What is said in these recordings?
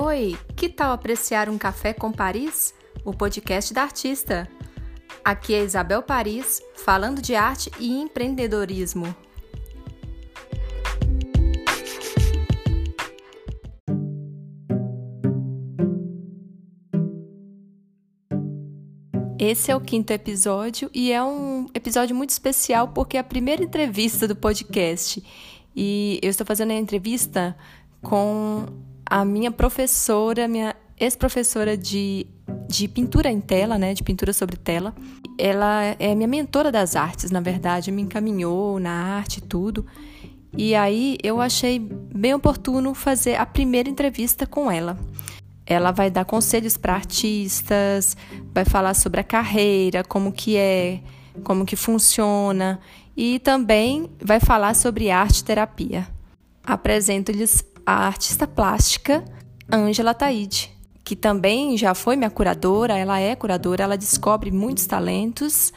Oi, que tal apreciar um café com Paris? O podcast da artista. Aqui é Isabel Paris, falando de arte e empreendedorismo. Esse é o quinto episódio e é um episódio muito especial porque é a primeira entrevista do podcast. E eu estou fazendo a entrevista com a minha professora, minha ex-professora de, de pintura em tela, né, de pintura sobre tela. Ela é minha mentora das artes, na verdade, me encaminhou na arte e tudo. E aí eu achei bem oportuno fazer a primeira entrevista com ela. Ela vai dar conselhos para artistas, vai falar sobre a carreira, como que é, como que funciona e também vai falar sobre arte terapia. Apresento-lhes a artista plástica Ângela Taide, que também já foi minha curadora, ela é curadora, ela descobre muitos talentos.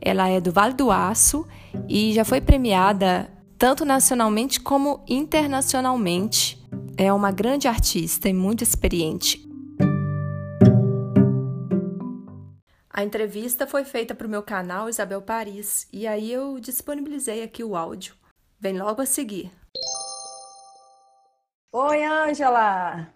Ela é do Vale do Aço e já foi premiada tanto nacionalmente como internacionalmente é uma grande artista e muito experiente. A entrevista foi feita para o meu canal Isabel Paris e aí eu disponibilizei aqui o áudio. Vem logo a seguir. Oi, Ângela!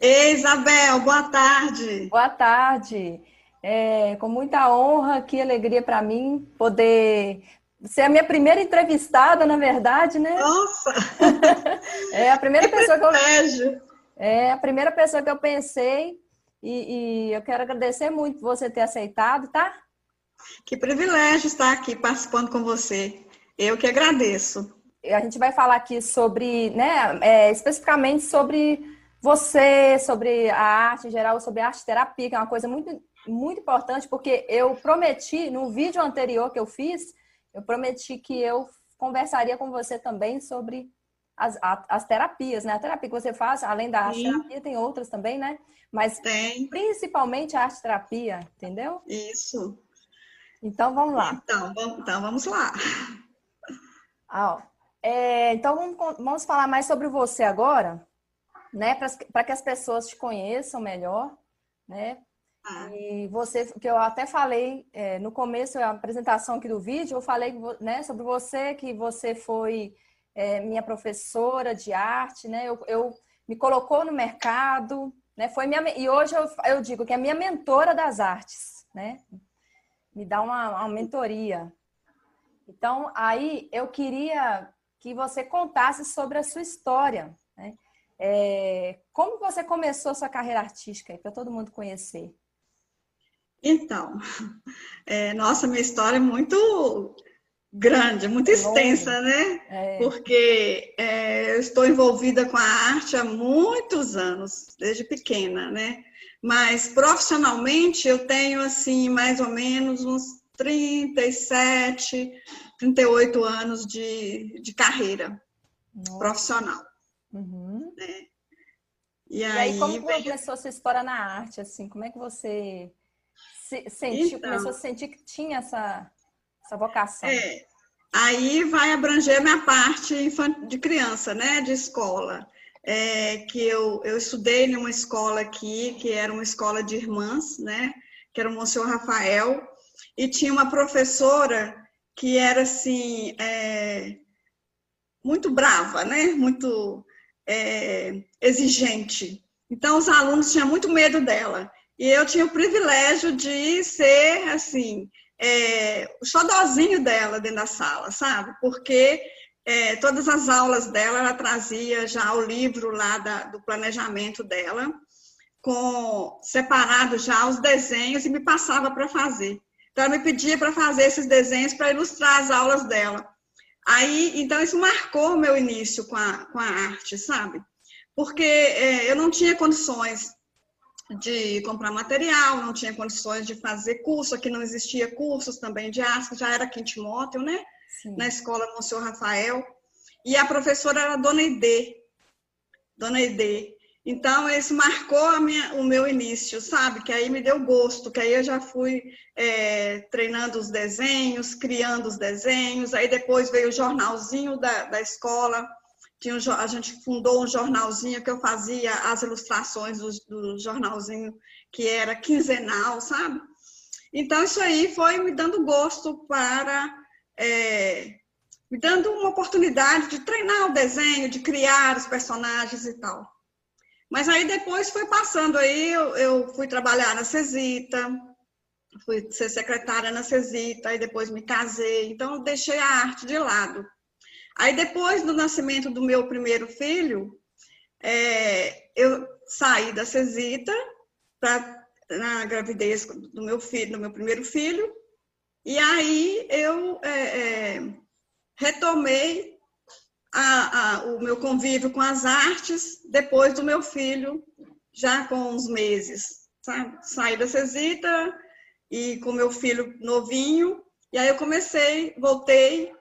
Ei, Isabel, boa tarde! Boa tarde! É, com muita honra, que alegria para mim poder você é a minha primeira entrevistada, na verdade, né? Nossa! é a primeira que pessoa privilégio. que eu. É a primeira pessoa que eu pensei. E, e, eu quero agradecer muito por você ter aceitado, tá? Que privilégio estar aqui participando com você. Eu que agradeço. A gente vai falar aqui sobre, né, é, especificamente sobre você, sobre a arte em geral, sobre a arte terapia, que é uma coisa muito, muito importante, porque eu prometi no vídeo anterior que eu fiz eu prometi que eu conversaria com você também sobre as, as terapias, né? A terapia que você faz, além da arte terapia, tem outras também, né? Mas tem. principalmente a arte terapia, entendeu? Isso. Então vamos lá. Então, vamos, então, vamos lá. Ah, é, então vamos, vamos falar mais sobre você agora, né? Para que as pessoas te conheçam melhor, né? Ah. E você, que eu até falei é, no começo, a apresentação aqui do vídeo, eu falei né, sobre você, que você foi é, minha professora de arte, né? Eu, eu, me colocou no mercado, né? Foi minha, e hoje eu, eu digo que é minha mentora das artes, né? Me dá uma, uma mentoria. Então, aí eu queria que você contasse sobre a sua história, né? É, como você começou sua carreira artística, para todo mundo conhecer? Então, é, nossa, minha história é muito grande, muito extensa, né? É. Porque é, eu estou envolvida com a arte há muitos anos, desde pequena, né? Mas profissionalmente eu tenho, assim, mais ou menos uns 37, 38 anos de, de carreira nossa. profissional. Uhum. Né? E, e aí, aí, como começou a sua história na arte, assim? Como é que você se, sentiu, então, começou a sentir que tinha essa, essa vocação? É, aí vai abranger minha parte de criança, né, de escola. É, que eu, eu estudei numa escola aqui, que era uma escola de irmãs, né, que era o Monsenhor Rafael, e tinha uma professora que era assim, é, muito brava, né, muito é, exigente. Então, os alunos tinham muito medo dela. E eu tinha o privilégio de ser, assim, é, o xodózinho dela dentro da sala, sabe? Porque é, todas as aulas dela, ela trazia já o livro lá da, do planejamento dela, com separado já os desenhos e me passava para fazer. Então, ela me pedia para fazer esses desenhos para ilustrar as aulas dela. Aí, então, isso marcou o meu início com a, com a arte, sabe? Porque é, eu não tinha condições de comprar material, não tinha condições de fazer curso, aqui não existia cursos também de arte, já era aqui em Timóteo, né? Sim. Na escola Monsenhor Rafael. E a professora era a Dona Ide. Dona Ide. Então, isso marcou minha, o meu início, sabe? Que aí me deu gosto, que aí eu já fui é, treinando os desenhos, criando os desenhos, aí depois veio o jornalzinho da, da escola, tinha um, a gente fundou um jornalzinho que eu fazia as ilustrações do, do jornalzinho que era quinzenal, sabe? Então, isso aí foi me dando gosto para. É, me dando uma oportunidade de treinar o desenho, de criar os personagens e tal. Mas aí depois foi passando aí, eu, eu fui trabalhar na Cesita, fui ser secretária na Cesita, aí depois me casei, então deixei a arte de lado. Aí depois do nascimento do meu primeiro filho, é, eu saí da Cesita para na gravidez do meu filho, do meu primeiro filho, e aí eu é, é, retomei a, a, o meu convívio com as artes depois do meu filho, já com uns meses. Sabe? Saí da Cesita e com meu filho novinho, e aí eu comecei, voltei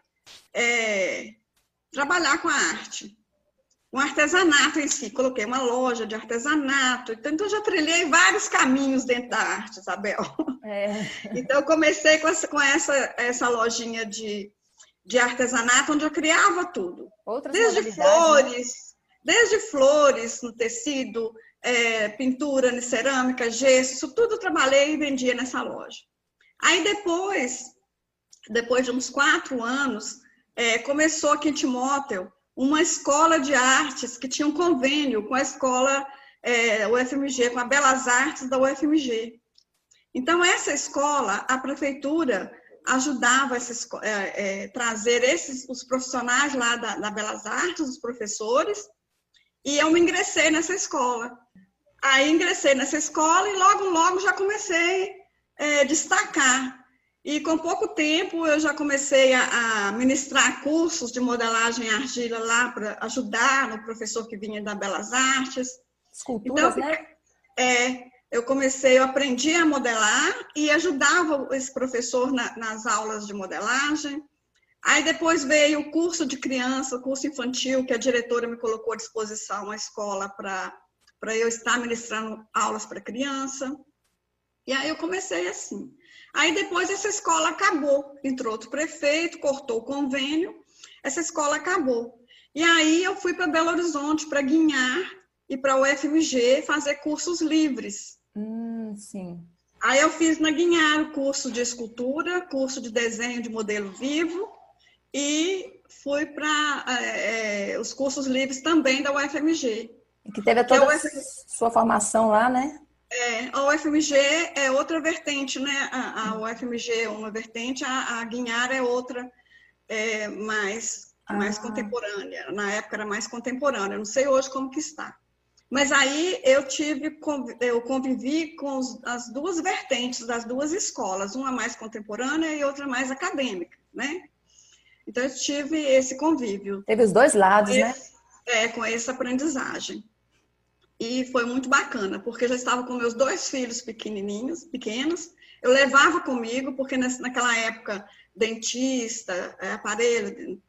é, trabalhar com a arte um artesanato em si. Coloquei uma loja de artesanato. Então, eu já trilhei vários caminhos dentro da arte, Isabel. É. Então, eu comecei com essa, com essa, essa lojinha de, de artesanato, onde eu criava tudo. Outras desde né? flores, né? desde flores no tecido, é, pintura cerâmica, gesso, tudo trabalhei e vendia nessa loja. Aí depois, depois de uns quatro anos, é, começou aqui em Timóteo uma escola de artes que tinha um convênio com a escola é, UFMG, com a Belas Artes da UFMG. Então, essa escola, a prefeitura ajudava a é, é, trazer esses, os profissionais lá da, da Belas Artes, os professores, e eu me ingressei nessa escola. Aí ingressei nessa escola e logo, logo já comecei a é, destacar e com pouco tempo eu já comecei a, a ministrar cursos de modelagem em argila lá para ajudar no professor que vinha da Belas Artes. Esculturas, então, né? É, eu comecei, eu aprendi a modelar e ajudava esse professor na, nas aulas de modelagem. Aí depois veio o curso de criança, o curso infantil, que a diretora me colocou à disposição, a escola, para eu estar ministrando aulas para criança. E aí eu comecei assim. Aí depois essa escola acabou, entrou outro prefeito, cortou o convênio, essa escola acabou. E aí eu fui para Belo Horizonte para guinhar e para o UFMG fazer cursos livres. Hum, sim. Aí eu fiz na Guinhar o curso de escultura, curso de desenho de modelo vivo e fui para é, é, os cursos livres também da UFMG. E que teve toda a sua formação lá, né? É, a UFMG é outra vertente, né? A, a UFMG é uma vertente, a, a Guinhar é outra, é, mais, ah. mais contemporânea. Na época era mais contemporânea, não sei hoje como que está. Mas aí eu tive, eu convivi com as duas vertentes das duas escolas, uma mais contemporânea e outra mais acadêmica, né? Então eu tive esse convívio. Teve os dois lados, né? esse, né? É, com essa aprendizagem. E foi muito bacana, porque eu já estava com meus dois filhos pequenininhos, pequenos. Eu levava comigo, porque naquela época, dentista, é, aparelho,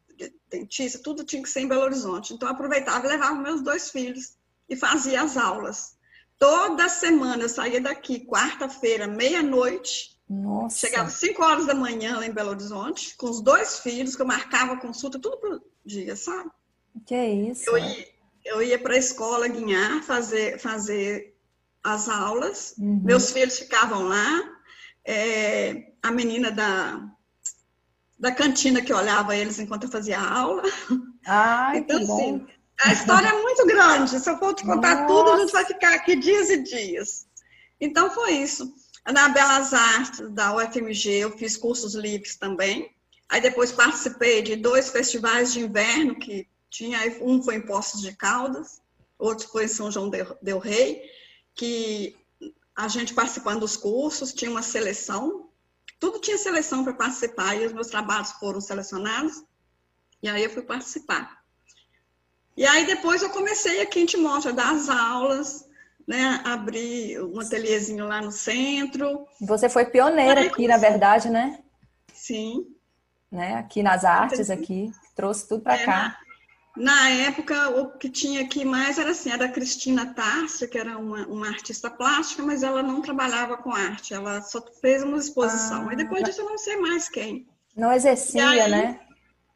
dentista, tudo tinha que ser em Belo Horizonte. Então, eu aproveitava e levava meus dois filhos e fazia as aulas. Toda semana eu saía daqui, quarta-feira, meia-noite. Nossa. Chegava 5 horas da manhã lá em Belo Horizonte, com os dois filhos, que eu marcava consulta tudo pro dia, sabe? Que é isso? Eu ia, eu ia para a escola guinhar, fazer, fazer as aulas. Uhum. Meus filhos ficavam lá. É, a menina da, da cantina que olhava eles enquanto eu fazia aula. Ai, então, assim, bom. A história é muito grande. Se eu for te contar Nossa. tudo, a gente vai ficar aqui dias e dias. Então, foi isso. Na Belas Artes da UFMG, eu fiz cursos livres também. Aí depois participei de dois festivais de inverno que tinha, um foi em Poços de Caldas, outro foi em São João del Rei, que a gente participando dos cursos, tinha uma seleção, tudo tinha seleção para participar, e os meus trabalhos foram selecionados, e aí eu fui participar. E aí depois eu comecei aqui em Timóteo a dar as aulas, né, abrir um ateliêzinho lá no centro. Você foi pioneira aqui, comecei... na verdade, né? Sim. Né, aqui nas artes, aqui, trouxe tudo para é, cá. Na época, o que tinha aqui mais era assim, era a Cristina Tárcia, que era uma, uma artista plástica, mas ela não trabalhava com arte, ela só fez uma exposição. Ah, e depois disso eu não sei mais quem. Não exercia, aí, né?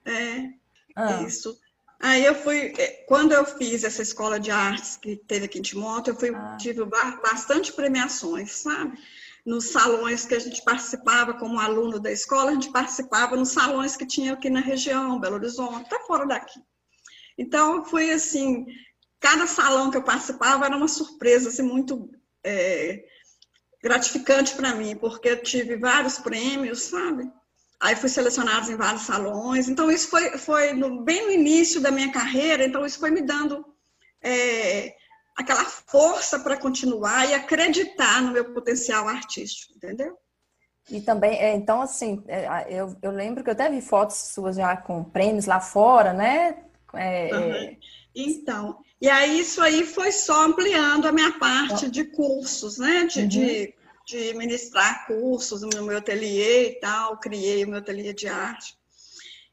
É, ah. isso. Aí eu fui, é, quando eu fiz essa escola de artes que teve aqui em Timóteo, eu fui, ah. tive bastante premiações, sabe? Nos salões que a gente participava como aluno da escola, a gente participava nos salões que tinha aqui na região, Belo Horizonte, até fora daqui. Então, foi assim, cada salão que eu participava era uma surpresa, assim, muito é, gratificante para mim, porque eu tive vários prêmios, sabe? Aí fui selecionada em vários salões. Então, isso foi, foi no, bem no início da minha carreira, então isso foi me dando é, aquela força para continuar e acreditar no meu potencial artístico, entendeu? E também, é, então, assim, é, eu, eu lembro que eu até vi fotos suas já com prêmios lá fora, né? É, uhum. Então, e aí isso aí foi só ampliando a minha parte de cursos, né? De, uhum. de de ministrar cursos no meu ateliê e tal, criei o meu ateliê de arte.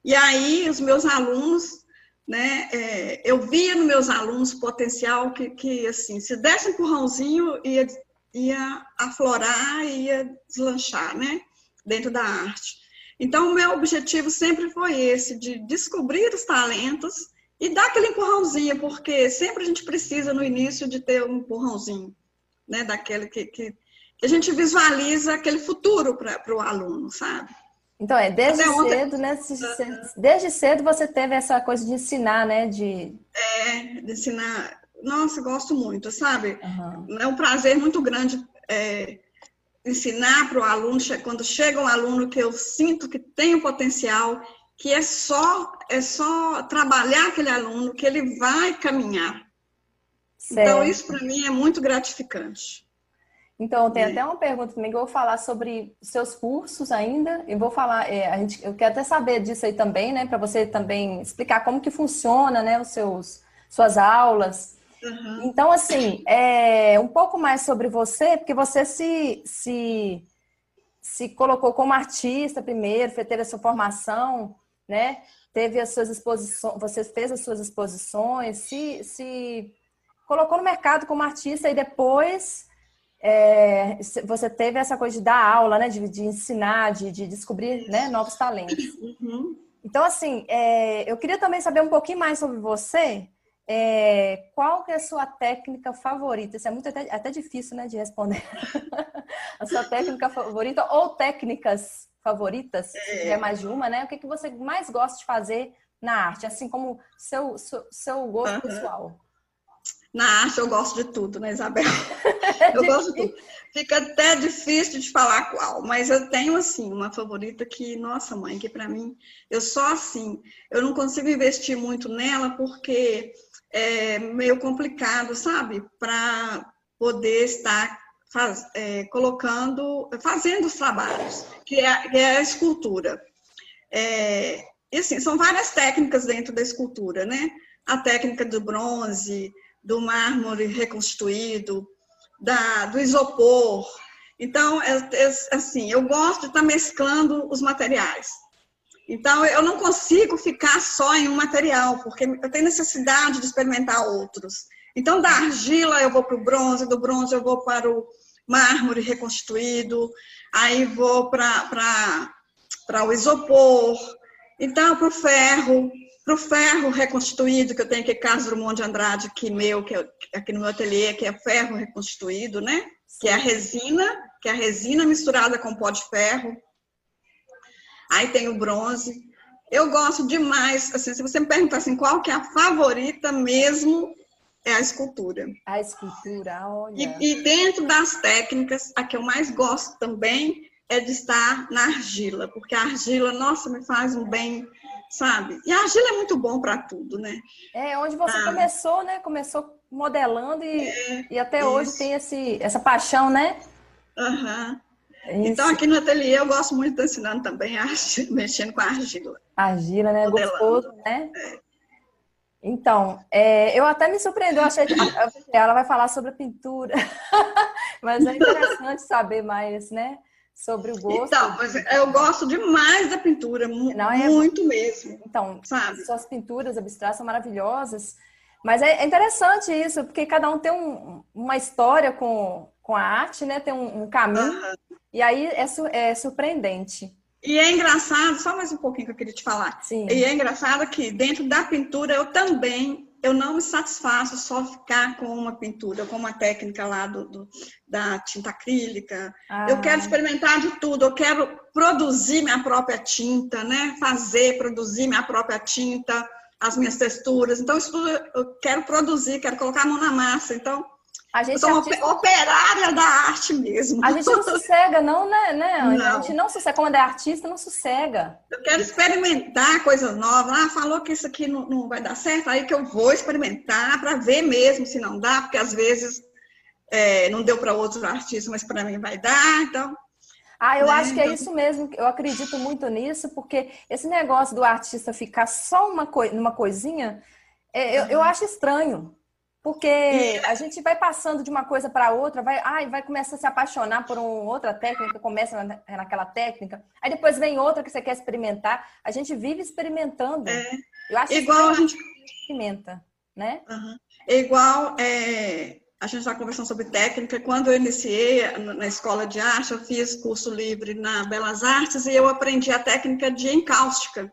E aí, os meus alunos, né, é, eu via nos meus alunos potencial que, que, assim, se desse um empurrãozinho, ia, ia aflorar, ia deslanchar, né, dentro da arte. Então, o meu objetivo sempre foi esse, de descobrir os talentos e dar aquele empurrãozinho, porque sempre a gente precisa, no início, de ter um empurrãozinho, né, daquele que, que que a gente visualiza aquele futuro para o aluno, sabe? Então, é desde cedo, né? Desde cedo você teve essa coisa de ensinar, né? De... É, de ensinar. Nossa, gosto muito, sabe? Uhum. É um prazer muito grande é, ensinar para o aluno, quando chega um aluno que eu sinto que tem o potencial, que é só, é só trabalhar aquele aluno, que ele vai caminhar. Então, certo. Então, isso para mim é muito gratificante. Então, tem até uma pergunta também que eu vou falar sobre seus cursos ainda. Eu vou falar, é, a gente, eu quero até saber disso aí também, né? Para você também explicar como que funciona, né? Os seus, suas aulas. Uhum. Então, assim, é, um pouco mais sobre você, porque você se, se, se colocou como artista primeiro, teve a sua formação, né? Teve as suas exposições, você fez as suas exposições, se, se colocou no mercado como artista e depois é, você teve essa coisa de dar aula, né? De, de ensinar, de, de descobrir né, novos talentos. Uhum. Então, assim, é, eu queria também saber um pouquinho mais sobre você. É, qual que é a sua técnica favorita? Isso é muito até, até difícil, né, de responder. a sua técnica favorita ou técnicas favoritas, se é mais de uma, né? O que, que você mais gosta de fazer na arte, assim como seu, seu, seu gosto uhum. pessoal? Na arte eu gosto de tudo, né, Isabel? Eu gosto de tudo. Fica até difícil de falar qual, mas eu tenho, assim, uma favorita que, nossa mãe, que para mim, eu só assim, eu não consigo investir muito nela porque é meio complicado, sabe? Para poder estar faz, é, colocando, fazendo os trabalhos, que é, que é a escultura. É, e assim, são várias técnicas dentro da escultura, né? A técnica do bronze, do mármore reconstruído, da, do isopor. Então, é, é, assim, eu gosto de estar mesclando os materiais. Então, eu não consigo ficar só em um material, porque eu tenho necessidade de experimentar outros. Então, da argila eu vou para o bronze, do bronze eu vou para o mármore reconstruído, aí vou para o isopor, então para o ferro, para o ferro reconstruído, que eu tenho aqui Carlos Drummond de Andrade, que meu, que é, aqui no meu ateliê, que é ferro reconstruído, né? Que é a resina, que é a resina misturada com pó de ferro. Aí tem o bronze. Eu gosto demais, assim, se você me perguntar assim, qual que é a favorita mesmo, é a escultura. A escultura, olha. E, e dentro das técnicas, a que eu mais gosto também é de estar na argila, porque a argila, nossa, me faz um bem sabe? E a argila é muito bom para tudo, né? É, onde você ah. começou, né? Começou modelando e, é, e até isso. hoje tem esse, essa paixão, né? Uhum. Então, aqui no ateliê eu gosto muito de ensinando também, arte, mexendo com a argila. Argila, né? Modelando. Gostoso, né? É. Então, é, eu até me surpreendeu, achei que ela vai falar sobre a pintura, mas é interessante saber mais, né? Sobre o gosto. Então, mas eu gosto demais da pintura, Não, é... muito mesmo. Então, sabe? Suas pinturas abstratas são maravilhosas, mas é interessante isso, porque cada um tem um, uma história com, com a arte, né? Tem um, um caminho, uhum. e aí é, é surpreendente. E é engraçado, só mais um pouquinho que eu queria te falar. Sim. E é engraçado que dentro da pintura eu também eu não me satisfaço só ficar com uma pintura, com uma técnica lá do, do da tinta acrílica. Ah. Eu quero experimentar de tudo, eu quero produzir minha própria tinta, né? Fazer, produzir minha própria tinta, as minhas texturas. Então, isso tudo eu quero produzir, quero colocar a mão na massa. Então, a gente eu sou artista... operária da arte mesmo. A gente não sossega, não, né, né Não. A gente não sossega. Quando é artista, não sossega. Eu quero experimentar coisas novas. Ah, falou que isso aqui não, não vai dar certo, aí que eu vou experimentar para ver mesmo se não dá, porque às vezes é, não deu para outros artistas, mas para mim vai dar, então. Ah, eu né? acho que é então isso mesmo, eu acredito muito nisso, porque esse negócio do artista ficar só uma co numa coisinha, é, eu, eu acho estranho. Porque a gente vai passando de uma coisa para outra, vai, ai, vai começar a se apaixonar por uma outra técnica, começa na, naquela técnica, aí depois vem outra que você quer experimentar. A gente vive experimentando. É. Eu acho igual que a gente experimenta, né? Uhum. É igual é, a gente está conversando sobre técnica. Quando eu iniciei na escola de arte, eu fiz curso livre na Belas Artes e eu aprendi a técnica de encáustica.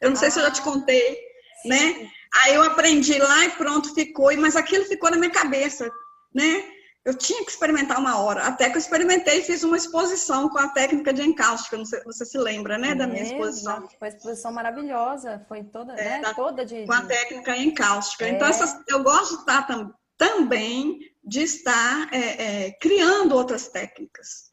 Eu não ah. sei se eu já te contei, Sim. né? Aí eu aprendi lá e pronto, ficou, mas aquilo ficou na minha cabeça, né? Eu tinha que experimentar uma hora, até que eu experimentei e fiz uma exposição com a técnica de encáustica, não sei, você se lembra, né, da minha exposição. Foi uma exposição maravilhosa, foi toda, é, né, da, toda de... Com a técnica encáustica. É. Então, essas, eu gosto de estar tam, também de estar é, é, criando outras técnicas.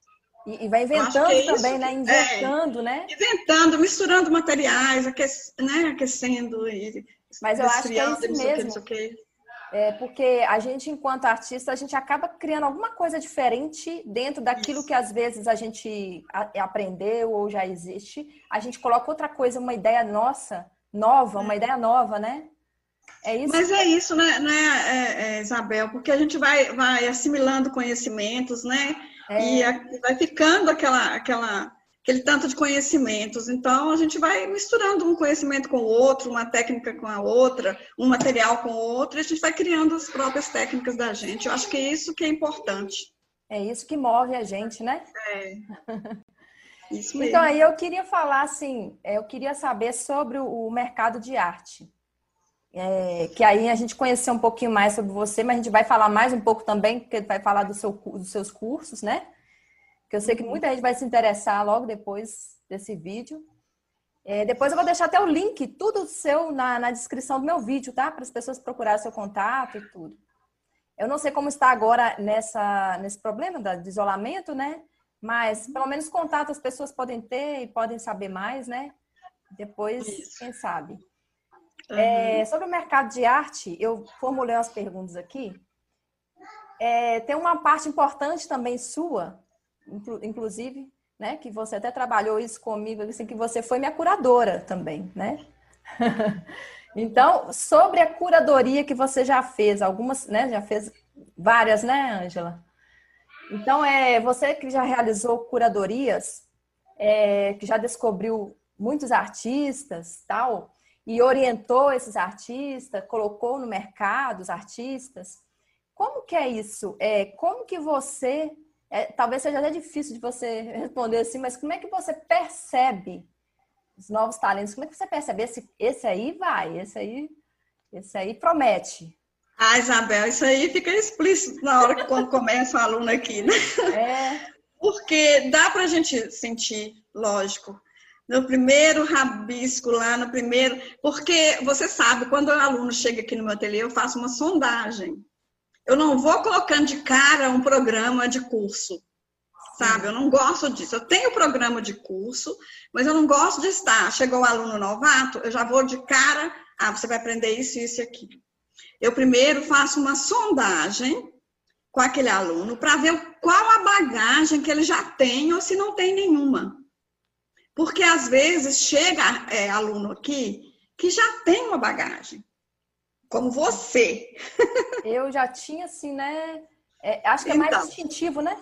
E, vai inventando é também, né? Inventando, né? Inventando, misturando materiais, aquec, né? aquecendo e mas eu acho que é isso mesmo. É porque a gente, enquanto artista, a gente acaba criando alguma coisa diferente dentro daquilo isso. que às vezes a gente aprendeu ou já existe. A gente coloca outra coisa, uma ideia nossa, nova, uma é. ideia nova, né? É isso. Mas é isso, né, né é, é, Isabel? Porque a gente vai, vai assimilando conhecimentos, né? É. E vai ficando aquela, aquela aquele tanto de conhecimentos. Então, a gente vai misturando um conhecimento com o outro, uma técnica com a outra, um material com o outro, e a gente vai criando as próprias técnicas da gente. Eu acho que é isso que é importante. É isso que move a gente, né? É. Isso mesmo. Então, aí eu queria falar assim, é, eu queria saber sobre o mercado de arte. É, que aí a gente conhecer um pouquinho mais sobre você, mas a gente vai falar mais um pouco também, porque vai falar do seu, dos seus cursos, né? Que eu sei que muita gente vai se interessar logo depois desse vídeo. É, depois eu vou deixar até o link, tudo seu, na, na descrição do meu vídeo, tá? Para as pessoas procurarem seu contato e tudo. Eu não sei como está agora nessa, nesse problema de isolamento, né? Mas pelo menos contato as pessoas podem ter e podem saber mais, né? Depois, Isso. quem sabe. Uhum. É, sobre o mercado de arte, eu formulei umas perguntas aqui. É, tem uma parte importante também sua, inclusive, né, que você até trabalhou isso comigo, assim, que você foi minha curadora também, né? então, sobre a curadoria que você já fez, algumas, né, já fez várias, né, Ângela? Então, é, você que já realizou curadorias, é, que já descobriu muitos artistas, tal, e orientou esses artistas, colocou no mercado os artistas, como que é isso? É, como que você é, talvez seja até difícil de você responder assim, mas como é que você percebe os novos talentos? Como é que você percebe esse, esse aí vai, esse aí, esse aí promete? Ah, Isabel, isso aí fica explícito na hora que quando começa o aluno aqui, né? É. Porque dá para a gente sentir, lógico, no primeiro rabisco lá, no primeiro. Porque você sabe, quando o aluno chega aqui no meu ateliê, eu faço uma sondagem. Eu não vou colocando de cara um programa de curso, sabe? Eu não gosto disso. Eu tenho programa de curso, mas eu não gosto de estar. Chegou o aluno novato, eu já vou de cara, ah, você vai aprender isso, isso e aquilo. Eu primeiro faço uma sondagem com aquele aluno para ver qual a bagagem que ele já tem ou se não tem nenhuma. Porque às vezes chega é, aluno aqui que já tem uma bagagem como você. Eu já tinha, assim, né? É, acho que é então, mais instintivo, né?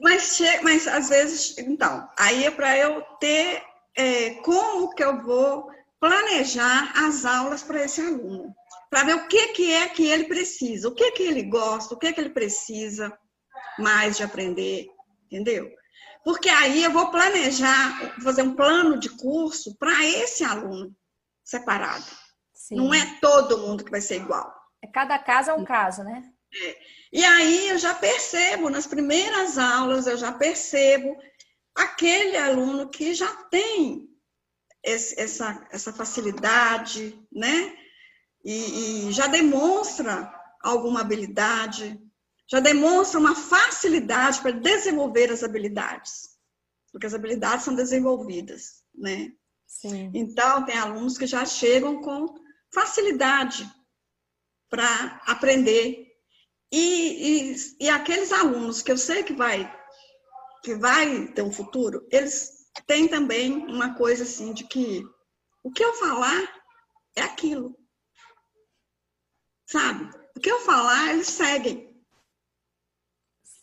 mas, mas às vezes, então, aí é para eu ter é, como que eu vou planejar as aulas para esse aluno, para ver o que, que é que ele precisa, o que, que ele gosta, o que, que ele precisa mais de aprender, entendeu? Porque aí eu vou planejar, fazer um plano de curso para esse aluno separado. Sim. Não é todo mundo que vai ser igual. É cada caso é um caso, né? É. E aí eu já percebo, nas primeiras aulas, eu já percebo aquele aluno que já tem esse, essa, essa facilidade, né? E, e já demonstra alguma habilidade, já demonstra uma facilidade para desenvolver as habilidades porque as habilidades são desenvolvidas, né? Sim. Então, tem alunos que já chegam com facilidade para aprender. E, e, e, aqueles alunos que eu sei que vai, que vai ter um futuro, eles têm também uma coisa assim de que o que eu falar é aquilo. Sabe? O que eu falar, eles seguem.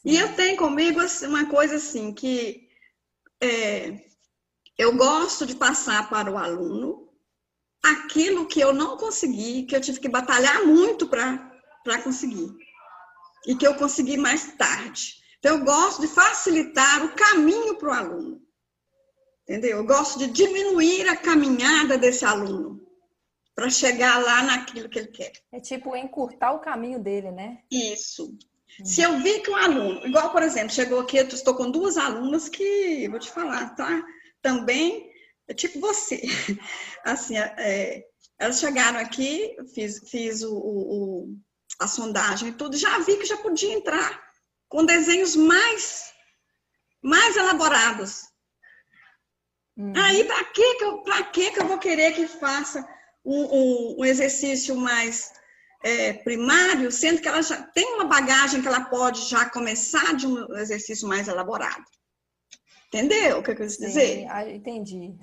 E eu tenho comigo assim, uma coisa assim, que é, eu gosto de passar para o aluno aquilo que eu não consegui, que eu tive que batalhar muito para conseguir. E que eu consegui mais tarde. Então, eu gosto de facilitar o caminho para o aluno. Entendeu? Eu gosto de diminuir a caminhada desse aluno para chegar lá naquilo que ele quer. É tipo encurtar o caminho dele, né? Isso. Se eu vi que um aluno, igual, por exemplo, chegou aqui, eu estou com duas alunas que, vou te falar, tá? Também, é tipo você. Assim, é, elas chegaram aqui, fiz, fiz o, o, a sondagem e tudo, já vi que já podia entrar com desenhos mais, mais elaborados. Uhum. Aí, para que, que, eu, que, que eu vou querer que faça um, um, um exercício mais é, primário, sendo que ela já tem uma bagagem que ela pode já começar de um exercício mais elaborado. Entendeu o que eu quis dizer? Sim, ah, entendi.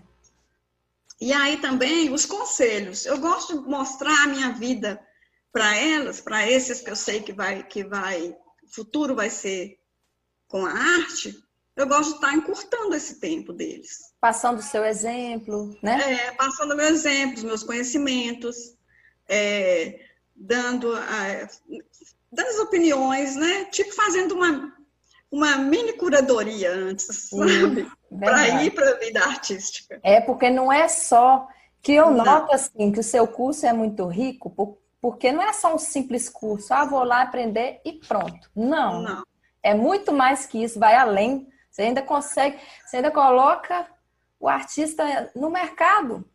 E aí também os conselhos. Eu gosto de mostrar a minha vida para elas, para esses que eu sei que vai, que vai, futuro vai ser com a arte. Eu gosto de estar encurtando esse tempo deles. Passando o seu exemplo, né? É, passando meu exemplo, os meus conhecimentos. É, dando, dando as opiniões, né? Tipo fazendo uma, uma mini curadoria antes, sabe? Para ir para a vida artística. É, porque não é só que eu não. noto assim que o seu curso é muito rico, porque não é só um simples curso, ah, vou lá aprender e pronto. Não. Não. É muito mais que isso, vai além. Você ainda consegue, você ainda coloca o artista no mercado.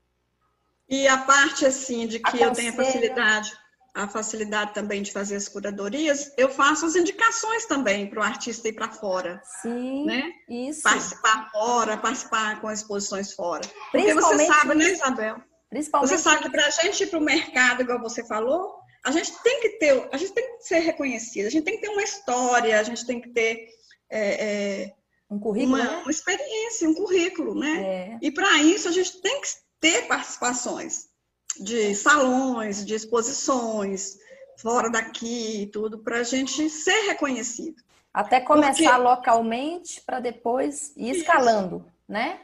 E a parte assim de que Aconselha. eu tenho facilidade a facilidade também de fazer as curadorias, eu faço as indicações também para o artista ir para fora. Sim, né? isso. Participar fora, participar com exposições fora. Porque você sabe, né, Isabel? Principalmente você sabe que para a gente ir para o mercado, igual você falou, a gente tem que ter, a gente tem que ser reconhecida, a gente tem que ter uma história, a gente tem que ter é, é, um currículo, uma, né? uma, experiência, um currículo, né? É. E para isso a gente tem que ter participações de salões, de exposições, fora daqui, tudo, para a gente ser reconhecido. Até começar Porque... localmente para depois ir escalando, Isso. né?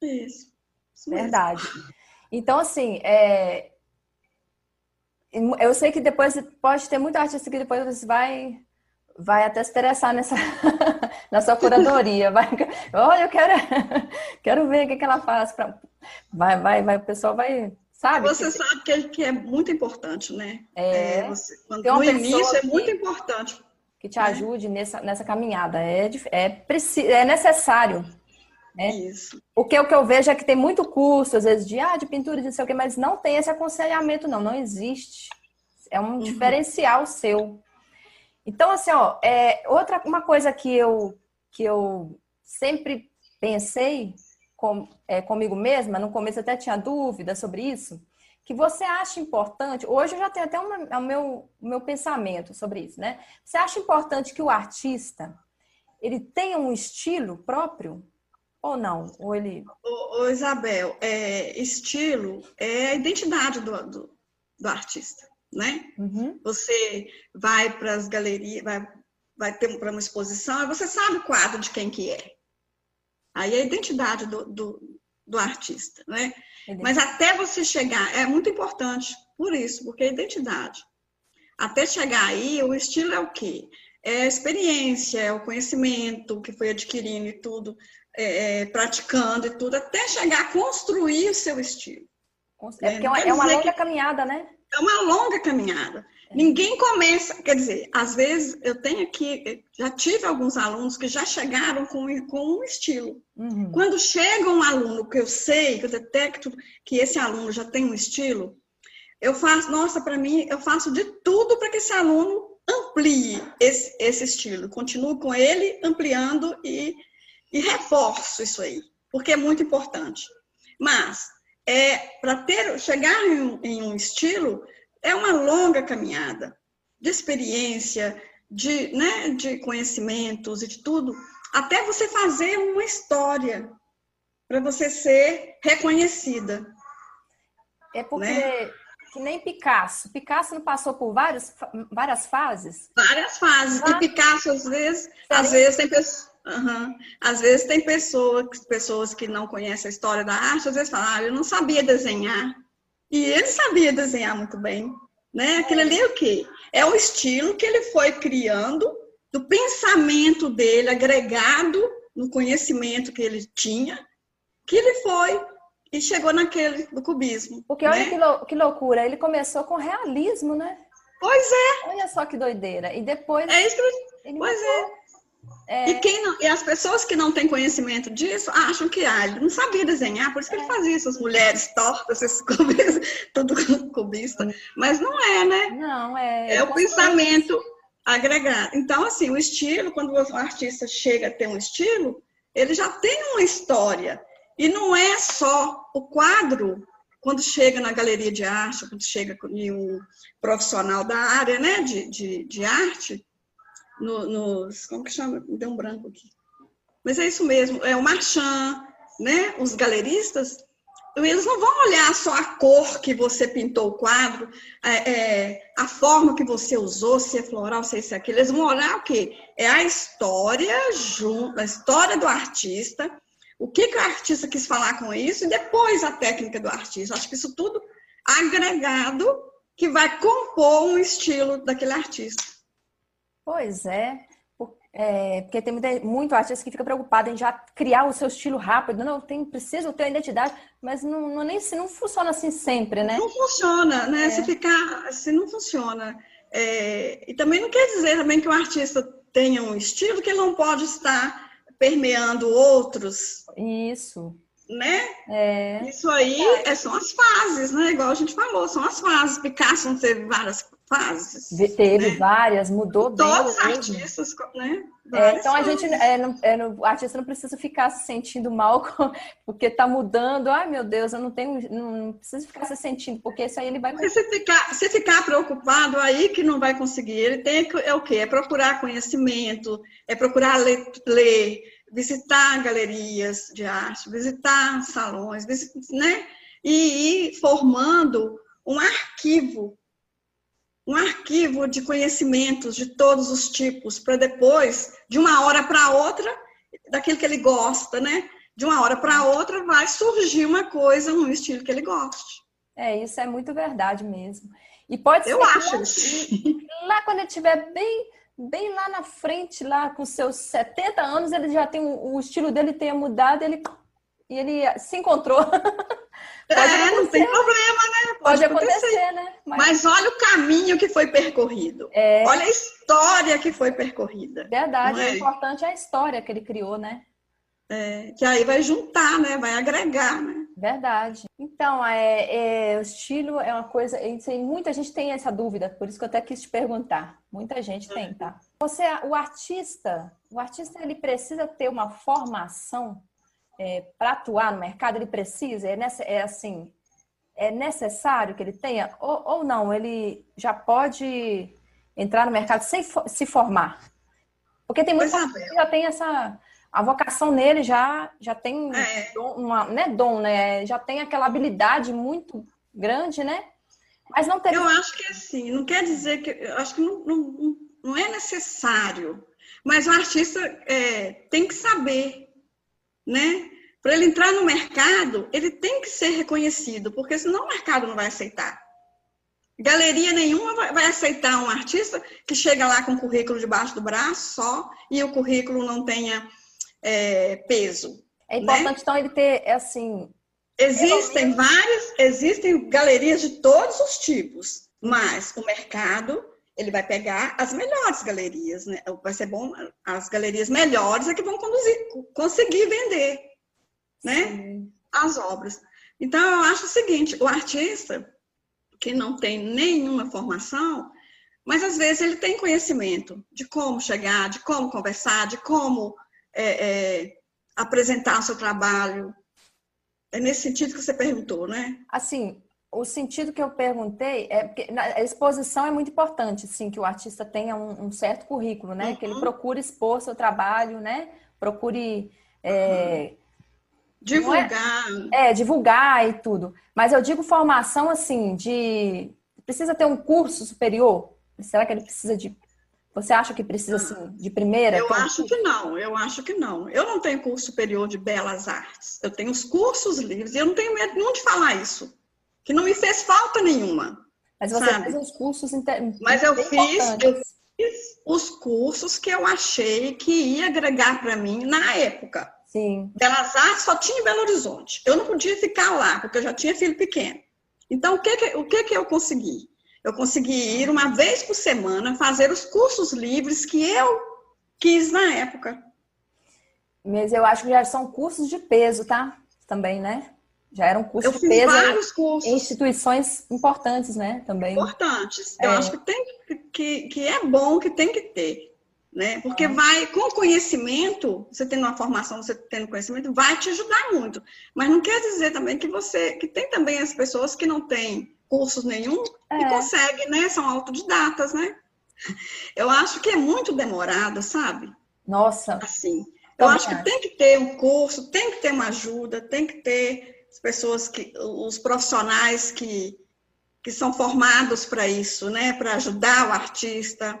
Isso. Isso Verdade. Então, assim, é... eu sei que depois pode ter muita artista que depois você vai vai até se interessar nessa na sua curadoria. Vai, olha, eu quero, quero ver o que, que ela faz. Pra... Vai, vai, vai, o pessoal vai Sabe? Você que... sabe que, que é muito importante, né? É. é você, quando, no início é muito importante. Que te ajude nessa, nessa caminhada. É, é, é necessário. Né? Isso. Porque o que eu vejo é que tem muito curso, às vezes, de, ah, de pintura, de não sei o quê, mas não tem esse aconselhamento, não. Não existe. É um uhum. diferencial seu. Então, assim, ó, é, outra uma coisa que eu, que eu sempre pensei com, é, comigo mesma, no começo até tinha dúvida sobre isso, que você acha importante, hoje eu já tenho até uma, o meu, meu pensamento sobre isso, né? Você acha importante que o artista ele tenha um estilo próprio ou não? Ou ele... Ô, ô Isabel, é, estilo é a identidade do, do, do artista, né? Uhum. Você vai para as galerias, vai, vai ter para uma exposição, e você sabe o quadro de quem que é. Aí é a identidade do, do, do artista, né? Mas até você chegar, é muito importante por isso, porque é identidade. Até chegar aí, o estilo é o quê? é a experiência, é o conhecimento que foi adquirindo e tudo, é, é, praticando e tudo, até chegar a construir o seu estilo. É, porque é uma, é uma longa que... caminhada, né? É uma longa caminhada. Ninguém começa, quer dizer, às vezes eu tenho aqui, já tive alguns alunos que já chegaram com, com um estilo. Uhum. Quando chega um aluno que eu sei, que eu detecto que esse aluno já tem um estilo, eu faço, nossa, para mim, eu faço de tudo para que esse aluno amplie esse, esse estilo. Continuo com ele ampliando e, e reforço isso aí, porque é muito importante. Mas, é, para ter chegar em, em um estilo, é uma longa caminhada de experiência, de, né, de conhecimentos e de tudo, até você fazer uma história para você ser reconhecida. É porque né? que nem Picasso. Picasso não passou por várias, várias fases? Várias fases. Ah. E Picasso, às vezes, às vezes tem pessoas. Uhum. Às vezes tem pessoa, pessoas que não conhecem a história da arte, às vezes falam, ah, eu não sabia desenhar. E ele sabia desenhar muito bem. Né? Aquilo ali é o quê? É o estilo que ele foi criando, do pensamento dele agregado no conhecimento que ele tinha, que ele foi e chegou naquele do cubismo. Porque olha né? que, lou que loucura, ele começou com realismo, né? Pois é. Olha só que doideira. E depois. É isso que ele Pois é. É... E, quem não, e as pessoas que não têm conhecimento disso acham que ah, ele não sabia desenhar, por isso que é. ele fazia essas mulheres tortas, esses cubistas, tudo cubista. Mas não é, né? Não, é. É o pensamento agregado. Então, assim, o estilo, quando o artista chega a ter um estilo, ele já tem uma história. E não é só o quadro, quando chega na galeria de arte, quando chega em um profissional da área né, de, de, de arte, no, nos. Como que chama? Deu um branco aqui. Mas é isso mesmo, é o Marchand, né? Os galeristas, eles não vão olhar só a cor que você pintou o quadro, é, é, a forma que você usou, se é floral, se é isso, aquilo. Eles vão olhar o quê? É a história junto, a história do artista, o que, que o artista quis falar com isso, e depois a técnica do artista. Acho que isso tudo agregado que vai compor um estilo daquele artista. Pois é. É, porque tem muito artista que fica preocupado em já criar o seu estilo rápido. Não, tem, preciso ter uma identidade, mas não, não, nem, se não funciona assim sempre, né? Não funciona, né? É. Se ficar, se não funciona. É, e também não quer dizer também que o artista tenha um estilo que ele não pode estar permeando outros. Isso. Né? É. Isso aí é, são as fases, né? Igual a gente falou, são as fases. Picasso não teve várias fases. Teve né? várias, mudou bem. Todos os artistas, né? É, então a gente, é, não, é, não, o artista não precisa ficar se sentindo mal porque está mudando. Ai meu Deus, eu não tenho, não, não precisa ficar se sentindo, porque isso aí ele vai. Se ficar, se ficar preocupado aí que não vai conseguir, ele tem que, é o quê? É procurar conhecimento, é procurar ler, ler visitar galerias de arte, visitar salões, né? E ir formando um arquivo um arquivo de conhecimentos de todos os tipos, para depois, de uma hora para outra, daquilo que ele gosta, né? De uma hora para outra vai surgir uma coisa, um estilo que ele goste. É, isso é muito verdade mesmo. E pode Eu ser acho. Que, lá quando ele estiver bem, bem lá na frente, lá com seus 70 anos, ele já tem o estilo dele tenha mudado, ele e ele se encontrou. é, não tem problema, né? Pode, Pode acontecer, acontecer, né? Mas... Mas... olha o caminho que foi percorrido. É... Olha a história que foi percorrida. Verdade, é? o importante é a história que ele criou, né? É, que aí vai juntar, né? Vai agregar, né? Verdade. Então, é, é, o estilo é uma coisa. Muita gente tem essa dúvida, por isso que eu até quis te perguntar. Muita gente tem, tá? Você, o artista, o artista ele precisa ter uma formação é, para atuar no mercado, ele precisa? É, nessa, é assim, é necessário que ele tenha? Ou, ou não, ele já pode entrar no mercado sem se formar? Porque tem muita gente que já tem essa. A vocação nele já, já tem é. uma, né, dom, né? Já tem aquela habilidade muito grande, né? Mas não Eu acho que assim, não quer dizer que. Eu acho que não, não, não é necessário. Mas o artista é, tem que saber né? Para ele entrar no mercado, ele tem que ser reconhecido, porque senão o mercado não vai aceitar. Galeria nenhuma vai aceitar um artista que chega lá com o currículo debaixo do braço só e o currículo não tenha é, peso. É importante, né? então, ele ter, assim... Existem várias, existem galerias de todos os tipos, mas o mercado, ele vai pegar as melhores galerias, né? Vai ser bom, as galerias melhores é que vão conduzir, conseguir vender, né? Sim. As obras. Então, eu acho o seguinte, o artista que não tem nenhuma formação, mas às vezes ele tem conhecimento de como chegar, de como conversar, de como é, é, apresentar o seu trabalho. É nesse sentido que você perguntou, né? Assim, o sentido que eu perguntei é porque a exposição é muito importante, sim, que o artista tenha um, um certo currículo, né? Uhum. Que ele procure expor seu trabalho, né? Procure é, uhum. divulgar, é, é, divulgar e tudo. Mas eu digo formação assim de precisa ter um curso superior. Será que ele precisa de você acha que precisa, assim, de primeira? Eu acho que não, eu acho que não. Eu não tenho curso superior de belas artes. Eu tenho os cursos livres e eu não tenho medo nenhum de falar isso. Que não me fez falta nenhuma. Mas você sabe? fez os cursos inter... Mas eu fiz, eu fiz os cursos que eu achei que ia agregar para mim na época. Sim. Belas Artes só tinha em Belo Horizonte. Eu não podia ficar lá, porque eu já tinha filho pequeno. Então, o que, que, o que, que eu consegui? Eu consegui ir uma vez por semana fazer os cursos livres que eu quis na época. Mas eu acho que já são cursos de peso, tá? Também, né? Já eram cursos eu de peso vários cursos. em instituições importantes, né? Também. Importantes. Eu é. acho que, tem, que, que é bom que tem que ter. Né? Porque vai, com conhecimento, você tendo uma formação, você tendo conhecimento, vai te ajudar muito. Mas não quer dizer também que você, que tem também as pessoas que não têm cursos nenhum é. e consegue, né? São autodidatas, né? Eu acho que é muito demorado, sabe? Nossa. Assim. Eu acho que tem que ter um curso, tem que ter uma ajuda, tem que ter as pessoas que, os profissionais que, que são formados para isso, né? Para ajudar o artista,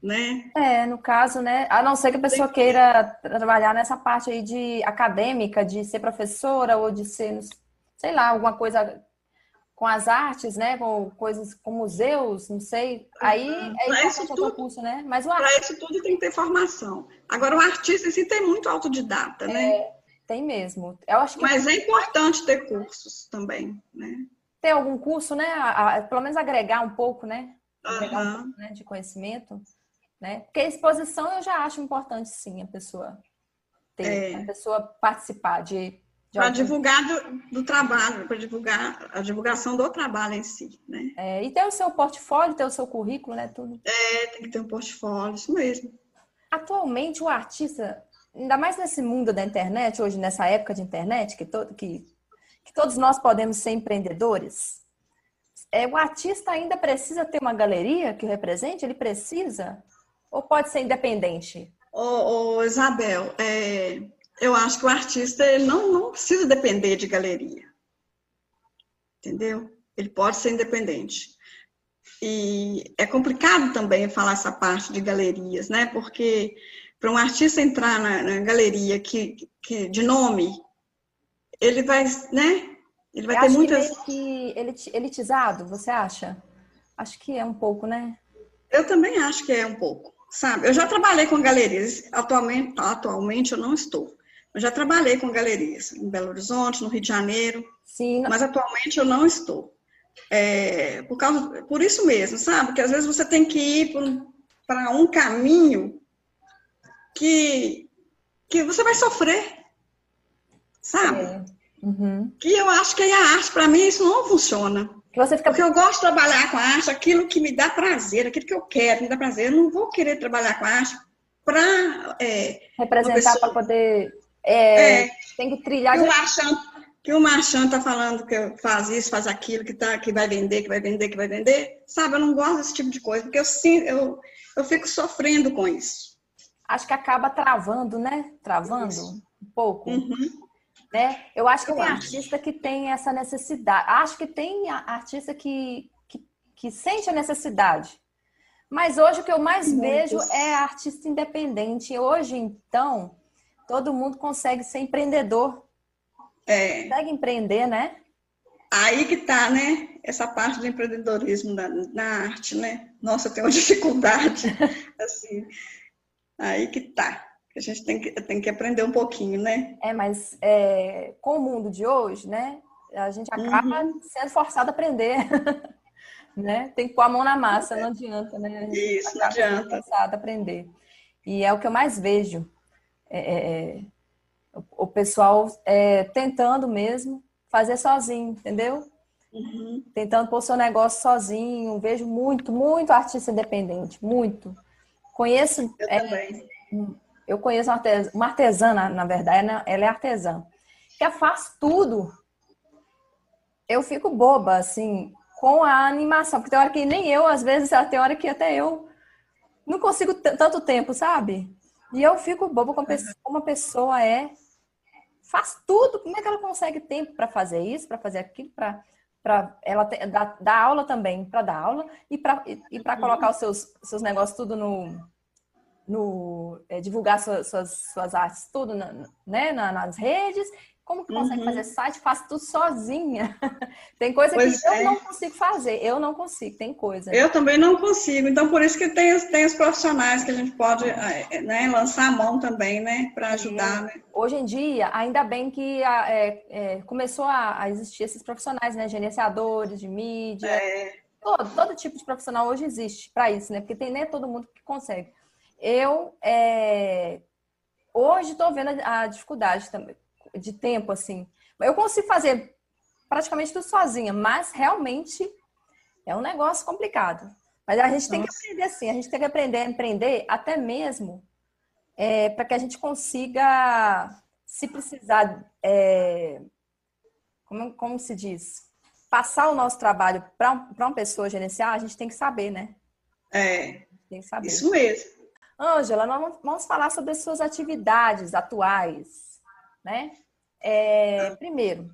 né? É, no caso, né? A não ser que a pessoa que... queira trabalhar nessa parte aí de acadêmica, de ser professora ou de ser, sei lá, alguma coisa com as artes, né? Com coisas com museus, não sei. Aí uhum. é importante o concurso, né? Mas o Para isso tudo tem que ter formação. Agora, o artista assim tem muito autodidata, né? É, tem mesmo. Eu acho que Mas é importante ter cursos também, né? Ter algum curso, né? A, a, pelo menos agregar um pouco, né? Agregar uhum. um pouco, né? de conhecimento. Né? Porque a exposição eu já acho importante, sim, a pessoa ter, é. a pessoa participar de para divulgar do, do trabalho, para divulgar a divulgação do trabalho em si, né? É, e ter o seu portfólio, ter o seu currículo, né? Tudo. É, tem que ter um portfólio, isso mesmo. Atualmente, o artista, ainda mais nesse mundo da internet, hoje, nessa época de internet, que, todo, que, que todos nós podemos ser empreendedores, é, o artista ainda precisa ter uma galeria que o represente? Ele precisa? Ou pode ser independente? Ô, ô Isabel, é, eu acho que o artista ele não, não precisa depender de galeria. Entendeu? Ele pode ser independente. E é complicado também falar essa parte de galerias, né? Porque para um artista entrar na, na, galeria que, que, de nome, ele vai, né? Ele vai Eu ter muitas. Que elitizado, você acha? Acho que é um pouco, né? Eu também acho que é um pouco, sabe? Eu já trabalhei com galerias, atualmente, atualmente eu não estou. Eu já trabalhei com galerias em Belo Horizonte, no Rio de Janeiro, Sim. mas atualmente eu não estou. É, por, causa, por isso mesmo, sabe? Que às vezes você tem que ir para um caminho que, que você vai sofrer, sabe? É. Uhum. Que eu acho que a arte, para mim, isso não funciona. Fica... Porque eu gosto de trabalhar com a arte, aquilo que me dá prazer, aquilo que eu quero, me dá prazer. Eu não vou querer trabalhar com a arte para. É, Representar, para poder é, é, tem que trilhar. Que o marchand, que o marchand tá falando que faz isso, faz aquilo, que, tá, que vai vender, que vai vender, que vai vender. Sabe, eu não gosto desse tipo de coisa, porque eu, eu, eu fico sofrendo com isso. Acho que acaba travando, né? Travando isso. um pouco. Uhum. Né? Eu acho que eu tem acho. artista que tem essa necessidade. Acho que tem artista que, que, que sente a necessidade. Mas hoje o que eu mais Muitos. vejo é artista independente. Hoje, então, Todo mundo consegue ser empreendedor. É. Consegue empreender, né? Aí que tá, né? Essa parte do empreendedorismo na, na arte, né? Nossa, eu tenho uma dificuldade, assim. Aí que tá. A gente tem que, tem que aprender um pouquinho, né? É, mas é, com o mundo de hoje, né? A gente acaba uhum. sendo forçado a aprender. né? Tem que pôr a mão na massa, não adianta, né? Isso, não adianta. Forçado a aprender. E é o que eu mais vejo. É, é, é o pessoal é, tentando mesmo fazer sozinho, entendeu? Uhum. Tentando pôr seu negócio sozinho. Vejo muito, muito artista independente, muito. Conheço. Eu é. Eu conheço uma artesã, uma artesã na, na, verdade, né? ela é artesã, que faz tudo. Eu fico boba, assim, com a animação, porque tem hora que nem eu, às vezes, tem hora que até eu não consigo tanto tempo, sabe? E eu fico boba como uma pessoa é faz tudo. Como é que ela consegue tempo para fazer isso, para fazer aquilo, para para ela dar, dar, aula também, para dar aula e para e, para colocar os seus, seus negócios tudo no, no é, divulgar suas, suas, suas, artes tudo na, né, nas redes como que consegue uhum. fazer site? Faço tudo sozinha. tem coisa pois que é. eu não consigo fazer. Eu não consigo, tem coisa. Eu também não consigo. Então, por isso que tem, tem os profissionais que a gente pode é, né, lançar a mão também, né? Para ajudar. Né? Hoje em dia, ainda bem que é, é, começou a, a, existir esses profissionais, né? Gerenciadores de mídia. É. Todo, todo tipo de profissional hoje existe para isso, né? Porque tem nem todo mundo que consegue. Eu é, hoje estou vendo a dificuldade também de tempo, assim. Eu consigo fazer praticamente tudo sozinha, mas realmente é um negócio complicado. Mas a gente tem Nossa. que aprender assim, a gente tem que aprender a empreender até mesmo é, para que a gente consiga, se precisar, é, como, como se diz, passar o nosso trabalho para uma pessoa gerenciar, a gente tem que saber, né? É. Tem que saber. Isso mesmo. Ângela, nós vamos falar sobre as suas atividades atuais, né? É, primeiro,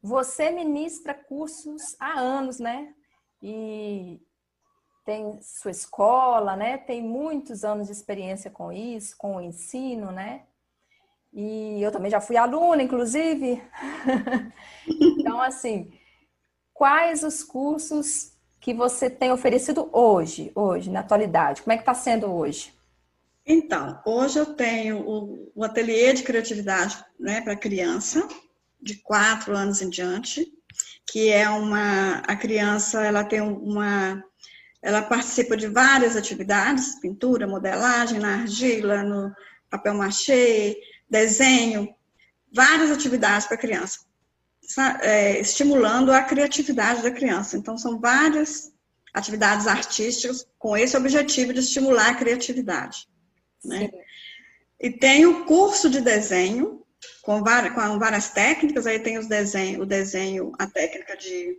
você ministra cursos há anos, né? E tem sua escola, né? Tem muitos anos de experiência com isso, com o ensino, né? E eu também já fui aluna, inclusive. então, assim, quais os cursos que você tem oferecido hoje, hoje, na atualidade? Como é que está sendo hoje? Então, hoje eu tenho o, o ateliê de criatividade né, para criança, de quatro anos em diante, que é uma. A criança ela tem uma. Ela participa de várias atividades, pintura, modelagem, na argila, no papel machê, desenho, várias atividades para criança, é, estimulando a criatividade da criança. Então, são várias atividades artísticas com esse objetivo de estimular a criatividade. Né? E tem o curso de desenho, com várias, com várias técnicas, aí tem os desenho, o desenho, a técnica de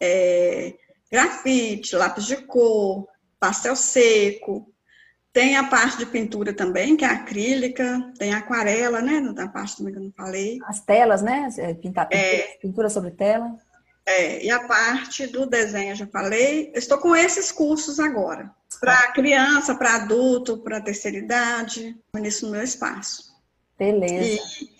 é, grafite, lápis de cor, pastel seco, tem a parte de pintura também, que é acrílica, tem aquarela, né? Na parte também que eu não falei. As telas, né? É, pintar, é, pintura sobre tela. É, e a parte do desenho, eu já falei. Estou com esses cursos agora para criança, para adulto, para terceira idade, isso no meu espaço. Beleza. E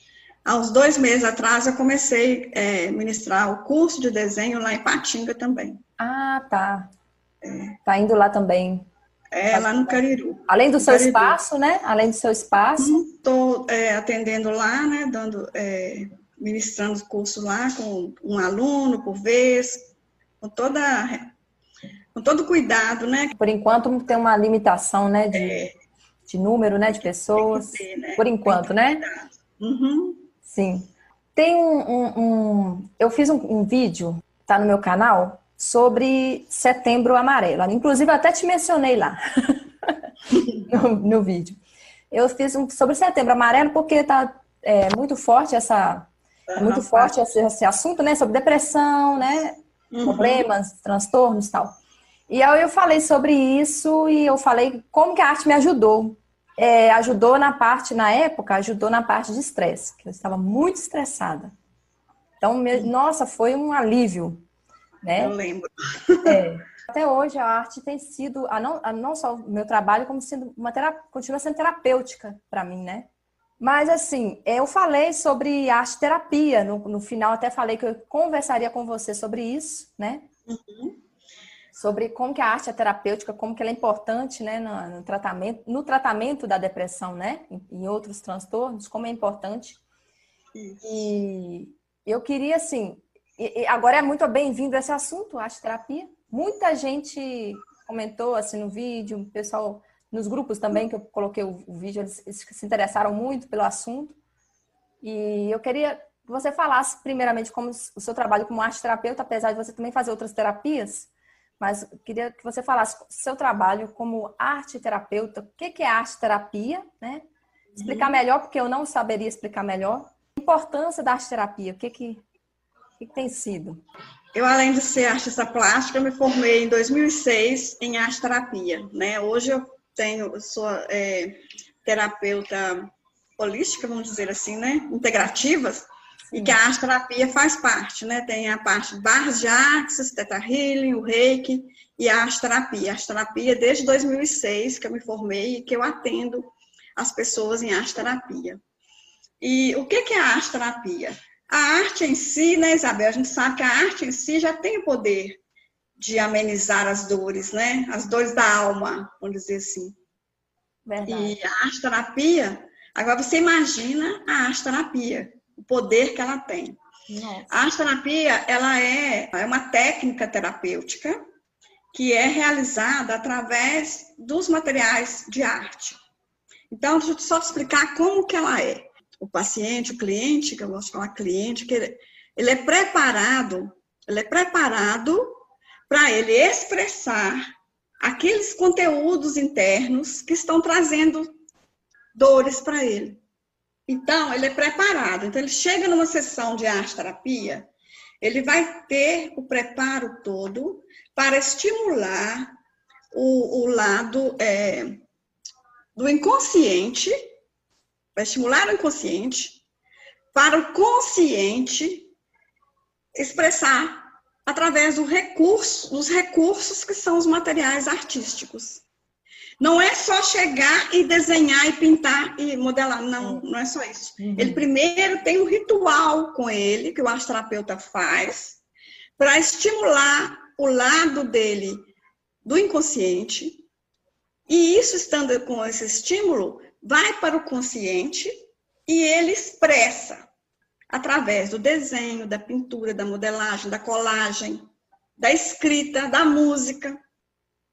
há uns dois meses atrás eu comecei a é, ministrar o curso de desenho lá em Patinga também. Ah, tá. É. Tá indo lá também. É, lá no Cariru. Além do seu Cariru. espaço, né? Além do seu espaço. Estou é, atendendo lá, né? Dando, é, ministrando o curso lá com um aluno por vez, com toda com todo cuidado, né? Por enquanto tem uma limitação, né, de, é. de número, né, de pessoas. Ter, né? Por enquanto, né? Uhum. Sim. Tem um, um, um, eu fiz um, um vídeo, tá no meu canal, sobre Setembro Amarelo. Inclusive até te mencionei lá no, no, vídeo. Eu fiz um sobre Setembro Amarelo porque tá é, muito forte essa é muito forte esse, esse, assunto, né, sobre depressão, né, uhum. problemas, transtornos, tal. E aí eu falei sobre isso e eu falei como que a arte me ajudou. É, ajudou na parte, na época, ajudou na parte de estresse, que eu estava muito estressada. Então, me, nossa, foi um alívio, né? Eu lembro. É. Até hoje a arte tem sido, a não, a não só o meu trabalho, como sendo uma terapia, continua sendo terapêutica para mim, né? Mas, assim, eu falei sobre arte terapia. No, no final, até falei que eu conversaria com você sobre isso, né? Uhum. Sobre como que a arte é terapêutica, como que ela é importante, né, no, no tratamento, no tratamento da depressão, né? Em, em outros transtornos, como é importante. Isso. E eu queria, assim, e, e agora é muito bem-vindo esse assunto, arte terapia. Muita gente comentou, assim, no vídeo, o pessoal nos grupos também que eu coloquei o, o vídeo, eles, eles, se interessaram muito pelo assunto. E eu queria que você falasse primeiramente como o seu trabalho como arte terapeuta, apesar de você também fazer outras terapias, mas eu queria que você falasse seu trabalho como arte terapeuta, o que é arte terapia, né? Explicar uhum. melhor, porque eu não saberia explicar melhor. A importância da arte terapia, o que que, o que, que tem sido? Eu, além de ser artista plástica, me formei em 2006 em arte terapia, né? Hoje eu tenho, sou é, terapeuta holística, vamos dizer assim, né? Integrativas, Sim. e que a arte terapia faz parte, né? Tem a parte de barras de axis, teta healing, o reiki e a arte terapia. A arte terapia desde 2006 que eu me formei e que eu atendo as pessoas em arte terapia. E o que é a arte terapia? A arte em si, né, Isabel? A gente sabe que a arte em si já tem o poder de amenizar as dores, né? As dores da alma, vamos dizer assim. Verdade. E a arte terapia, agora você imagina a arte terapia, o poder que ela tem. Nossa. A arte terapia, ela é, é uma técnica terapêutica que é realizada através dos materiais de arte. Então, deixa eu só explicar como que ela é. O paciente, o cliente, que eu gosto de falar cliente, que ele, ele é preparado, ele é preparado para ele expressar aqueles conteúdos internos que estão trazendo dores para ele. Então, ele é preparado. Então, ele chega numa sessão de arte terapia, ele vai ter o preparo todo para estimular o, o lado é, do inconsciente, vai estimular o inconsciente, para o consciente expressar através do recurso, dos recursos que são os materiais artísticos. Não é só chegar e desenhar e pintar e modelar, não, não é só isso. Uhum. Ele primeiro tem um ritual com ele, que o astroterapeuta faz, para estimular o lado dele do inconsciente. E isso, estando com esse estímulo, vai para o consciente e ele expressa através do desenho, da pintura, da modelagem, da colagem, da escrita, da música,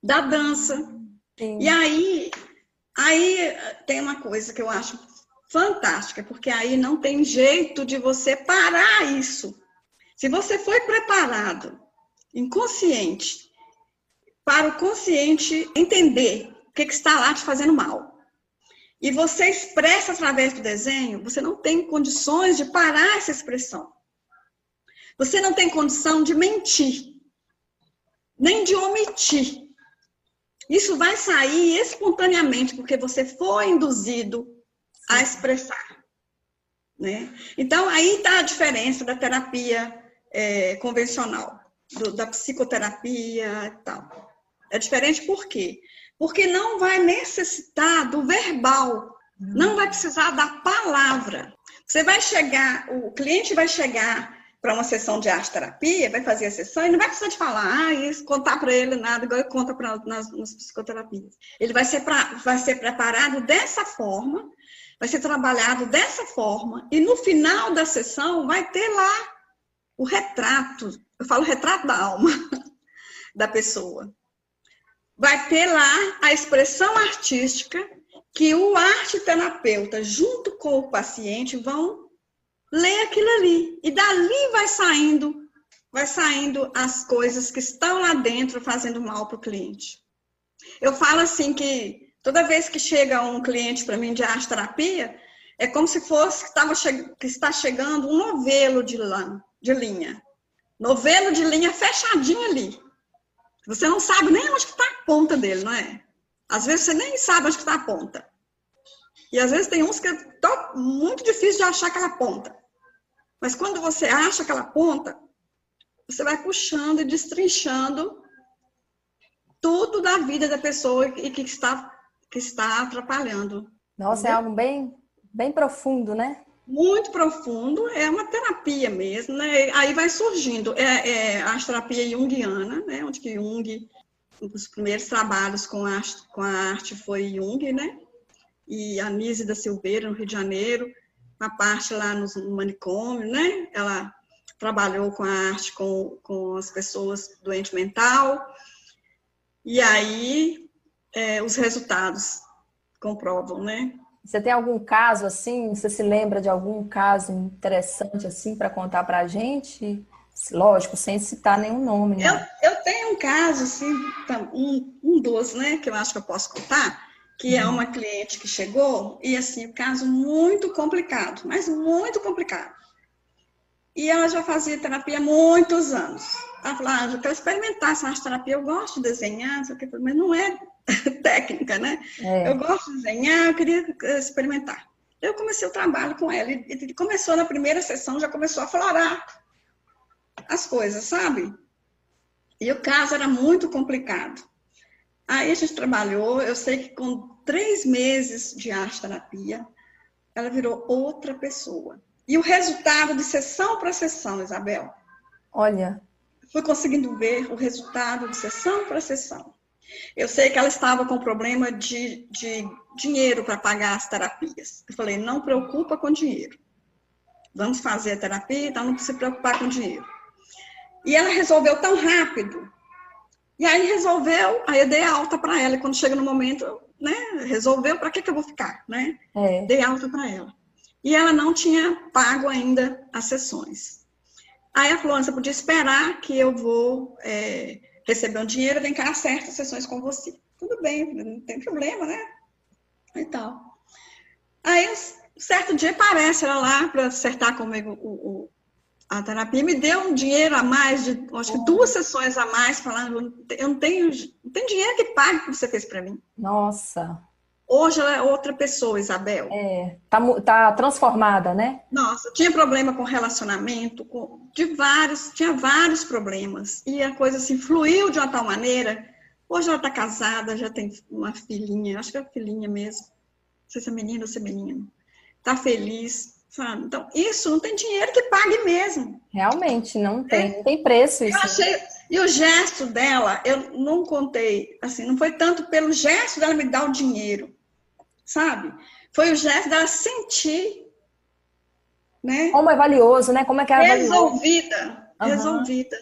da dança. Sim. E aí, aí tem uma coisa que eu acho fantástica, porque aí não tem jeito de você parar isso. Se você foi preparado, inconsciente, para o consciente entender o que, que está lá te fazendo mal e você expressa através do desenho, você não tem condições de parar essa expressão. Você não tem condição de mentir, nem de omitir. Isso vai sair espontaneamente, porque você foi induzido a expressar. Né? Então, aí está a diferença da terapia é, convencional, do, da psicoterapia e tal. É diferente por quê? Porque não vai necessitar do verbal, não vai precisar da palavra. Você vai chegar, o cliente vai chegar para uma sessão de arte terapia, vai fazer a sessão e não vai precisar de falar, ah, isso, contar para ele nada, igual conta para nas, nas psicoterapias. Ele vai ser, pra, vai ser preparado dessa forma, vai ser trabalhado dessa forma, e no final da sessão vai ter lá o retrato, eu falo retrato da alma da pessoa vai ter lá a expressão artística que o arte terapeuta, junto com o paciente, vão ler aquilo ali. E dali vai saindo, vai saindo as coisas que estão lá dentro fazendo mal para o cliente. Eu falo assim que toda vez que chega um cliente para mim de arte terapia, é como se fosse que, tava que está chegando um novelo de lã, de linha. Novelo de linha fechadinho ali. Você não sabe nem onde está a ponta dele, não é? Às vezes você nem sabe onde está a ponta. E às vezes tem uns que é muito difícil de achar aquela ponta. Mas quando você acha aquela ponta, você vai puxando e destrinchando tudo da vida da pessoa e que está, que está atrapalhando. Nossa, é é algo bem, Bem profundo, né? Muito profundo, é uma terapia mesmo, né? Aí vai surgindo, é, é a terapia junguiana, né? Onde que Jung, os primeiros trabalhos com a, com a arte foi Jung, né? E a Nise da Silveira, no Rio de Janeiro, a parte lá no manicômio, né? Ela trabalhou com a arte com, com as pessoas doentes mental, e aí é, os resultados comprovam, né? Você tem algum caso assim? Você se lembra de algum caso interessante assim para contar para a gente? Lógico, sem citar nenhum nome. Né? Eu, eu tenho um caso assim, um, um dos, né, que eu acho que eu posso contar, que é uhum. é uma cliente que chegou e assim, um caso muito complicado, mas muito complicado. E ela já fazia terapia há muitos anos. Ela falou, ah, eu quero experimentar essa arte terapia, eu gosto de desenhar, mas não é técnica, né? É. Eu gosto de desenhar, eu queria eh, experimentar. Eu comecei o trabalho com ela e começou na primeira sessão, já começou a florar as coisas, sabe? E o caso era muito complicado. Aí a gente trabalhou, eu sei que com três meses de arte terapia, ela virou outra pessoa. E o resultado de sessão para sessão, Isabel? Olha. Fui conseguindo ver o resultado de sessão para sessão. Eu sei que ela estava com problema de, de dinheiro para pagar as terapias. Eu falei, não preocupa com dinheiro. Vamos fazer a terapia, então não precisa se preocupar com dinheiro. E ela resolveu tão rápido. E aí resolveu, aí eu dei alta para ela. E quando chega no momento, né, resolveu, para que, que eu vou ficar, né? É. Dei alta para ela. E ela não tinha pago ainda as sessões. Aí a você podia esperar que eu vou é, receber um dinheiro, vem cá, acerta as sessões com você. Tudo bem, não tem problema, né? E tal. Aí, certo dia aparece ela lá para acertar comigo o, o, a terapia, me deu um dinheiro a mais, de, acho que duas sessões a mais, falando, eu não tenho, não tenho dinheiro que pague o que você fez para mim. Nossa. Hoje ela é outra pessoa, Isabel. É, tá, tá transformada, né? Nossa, tinha problema com relacionamento, com, de vários, tinha vários problemas. E a coisa assim fluiu de uma tal maneira. Hoje ela está casada, já tem uma filhinha, acho que é filhinha mesmo. Não sei se é menina ou se é menino. Está feliz, sabe? Então, isso não tem dinheiro que pague mesmo. Realmente, não tem, é. não tem preço isso. Eu achei, e o gesto dela, eu não contei, assim, não foi tanto pelo gesto dela me dar o dinheiro, sabe? Foi o gesto dela sentir, né? Como é valioso, né? Como é que é resolvida, uhum. resolvida.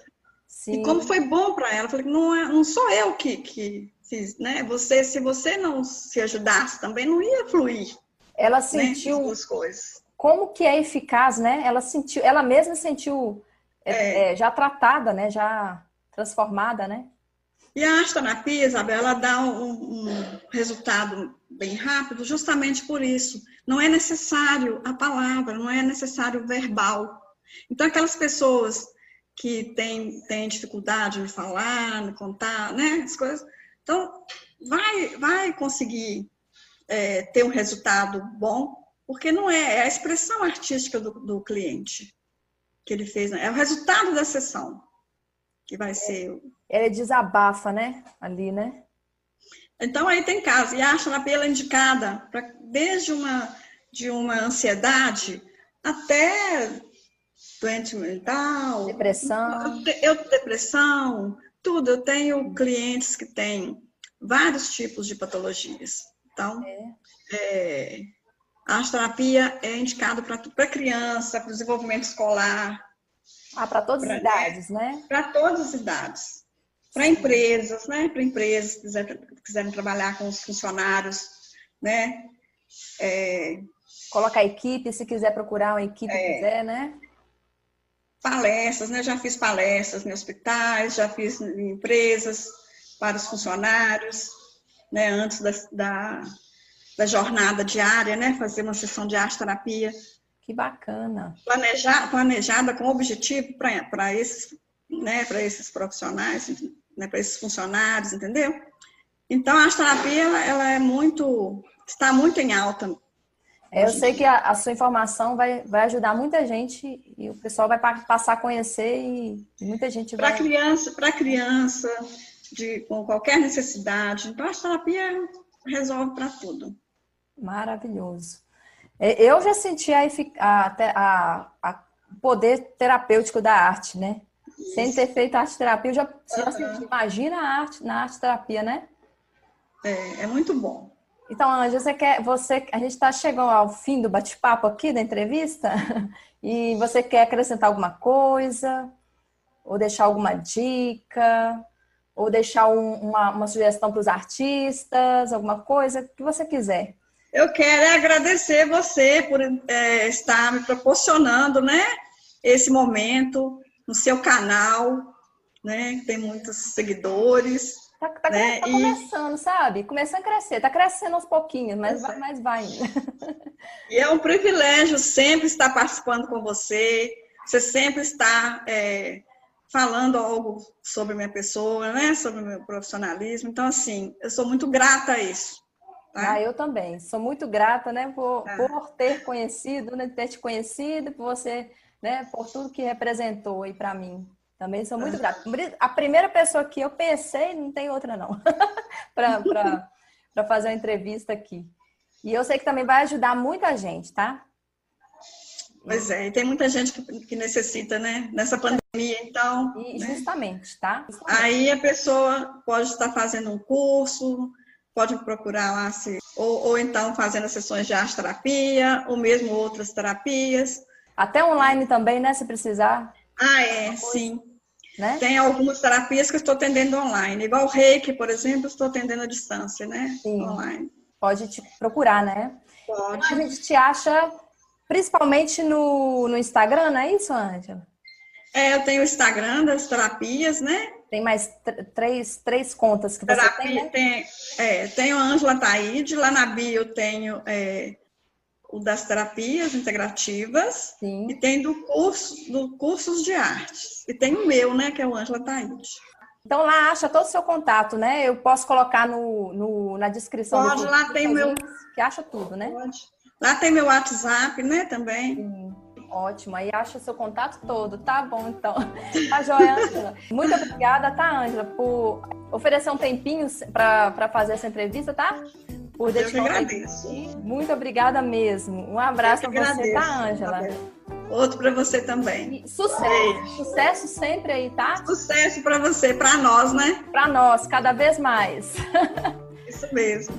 Sim. E como foi bom para ela, eu falei não é, não sou eu que, que fiz, né? Você, se você não se ajudasse também, não ia fluir. Ela né, sentiu né? as coisas. Como que é eficaz, né? Ela sentiu, ela mesma sentiu é. É, é já tratada, né? Já transformada, né? E a astroterapia, Isabel, ela dá um, um, resultado bem rápido justamente por isso. Não é necessário a palavra, não é necessário o verbal. Então, aquelas pessoas que têm, têm dificuldade de falar, de contar, né, as coisas, então, vai, vai conseguir é, ter um resultado bom, porque não é, é a expressão artística do, do cliente que ele fez, né? é o resultado da sessão que vai ser. Ela desabafa, né? Ali, né? Então aí tem caso. E acha na pela indicada pra, desde uma de uma ansiedade até doente mental, depressão, eu depressão, tudo. Eu tenho clientes que têm vários tipos de patologias. Então, é. É, a terapia é indicada para criança, para o desenvolvimento escolar, ah, para todas pra, as idades, né? Para todas as idades. Para empresas, né? Para empresas que quiserem, quiserem, trabalhar com os funcionários, né? É... Colocar equipe, se quiser procurar uma equipe, é... quiser, né? Palestras, né? Já fiz palestras em hospitais, já fiz em empresas para os funcionários, né? Antes da, da, da jornada diária, né? Fazer uma sessão de arte terapia que bacana. Planejar, planejada com objetivo para esses, né, esses profissionais, né, para esses funcionários, entendeu? Então, a terapia ela, ela, é muito, está muito em alta. É, eu sei que a, a, sua informação vai, vai ajudar muita gente e o pessoal vai passar a conhecer e muita gente vai... Para criança, para criança, de, com qualquer necessidade. Então, a terapia resolve para tudo. Maravilhoso. É, eu já senti a, a, a poder terapêutico da arte, né? Isso. Sem ter feito arte terapia, eu já, já senti. Imagina a arte na arte terapia, né? É, é muito bom. Então, Anja, você quer, você, a gente está chegando ao fim do bate-papo aqui da entrevista e você quer acrescentar alguma coisa ou deixar alguma dica ou deixar um, uma, uma sugestão para os artistas, alguma coisa que você quiser. Eu quero agradecer você por é, estar me proporcionando, né, esse momento no seu canal, né, que tem muitos seguidores. Tá, tá, né? tá começando, e... sabe? Começando a crescer, tá crescendo aos pouquinhos, mas vai, mas vai. E é um privilégio sempre estar participando com você, você sempre está é, falando algo sobre minha pessoa, né? Sobre o meu profissionalismo. Então, assim, eu sou muito grata a isso. Tá? Ah, eu também. Sou muito grata, né, por, ah. por ter conhecido, né, ter te conhecido, por você, né, por tudo que representou aí para mim. Também sou muito ah. grata. A primeira pessoa que eu pensei, não tem outra não, para fazer uma entrevista aqui. E eu sei que também vai ajudar muita gente, tá? Pois é, e tem muita gente que, que necessita, né? Nessa pandemia, então. E né? justamente, tá? Justamente. Aí a pessoa pode estar fazendo um curso, pode procurar lá, se, ou, ou então fazendo sessões de arte terapia, ou mesmo outras terapias. Até online também, né? Se precisar. Ah, é, sim. Né? Tem algumas terapias que eu estou atendendo online, igual o reiki, por exemplo, estou atendendo à distância, né? Sim. Online. Pode te procurar, né? Pode. A gente te acha principalmente no, no Instagram, não é isso, Ângela? É, eu tenho o Instagram das terapias, né? Tem mais três, três contas que você Terapia, tem, né? tem, é, tenho a Ângela Taide, lá na bio eu tenho é, o das terapias integrativas Sim. e tem do curso do cursos de artes. E tem o meu, né, que é o Ângela Taide. Então lá acha todo o seu contato, né? Eu posso colocar no, no na descrição. Pode, lá tem meu... Que acha tudo, né? Pode. Lá tem meu WhatsApp, né, também. Sim. Ótimo, aí acha o seu contato todo, tá bom então. Tá joia, Ângela. Muito obrigada, tá, Ângela, por oferecer um tempinho para fazer essa entrevista, tá? Por dedicar agradeço. Muito obrigada mesmo. Um abraço para você, tá, Ângela? Outro para você também. E sucesso, sucesso sempre aí, tá? Sucesso para você, para nós, né? Para nós, cada vez mais. Isso mesmo.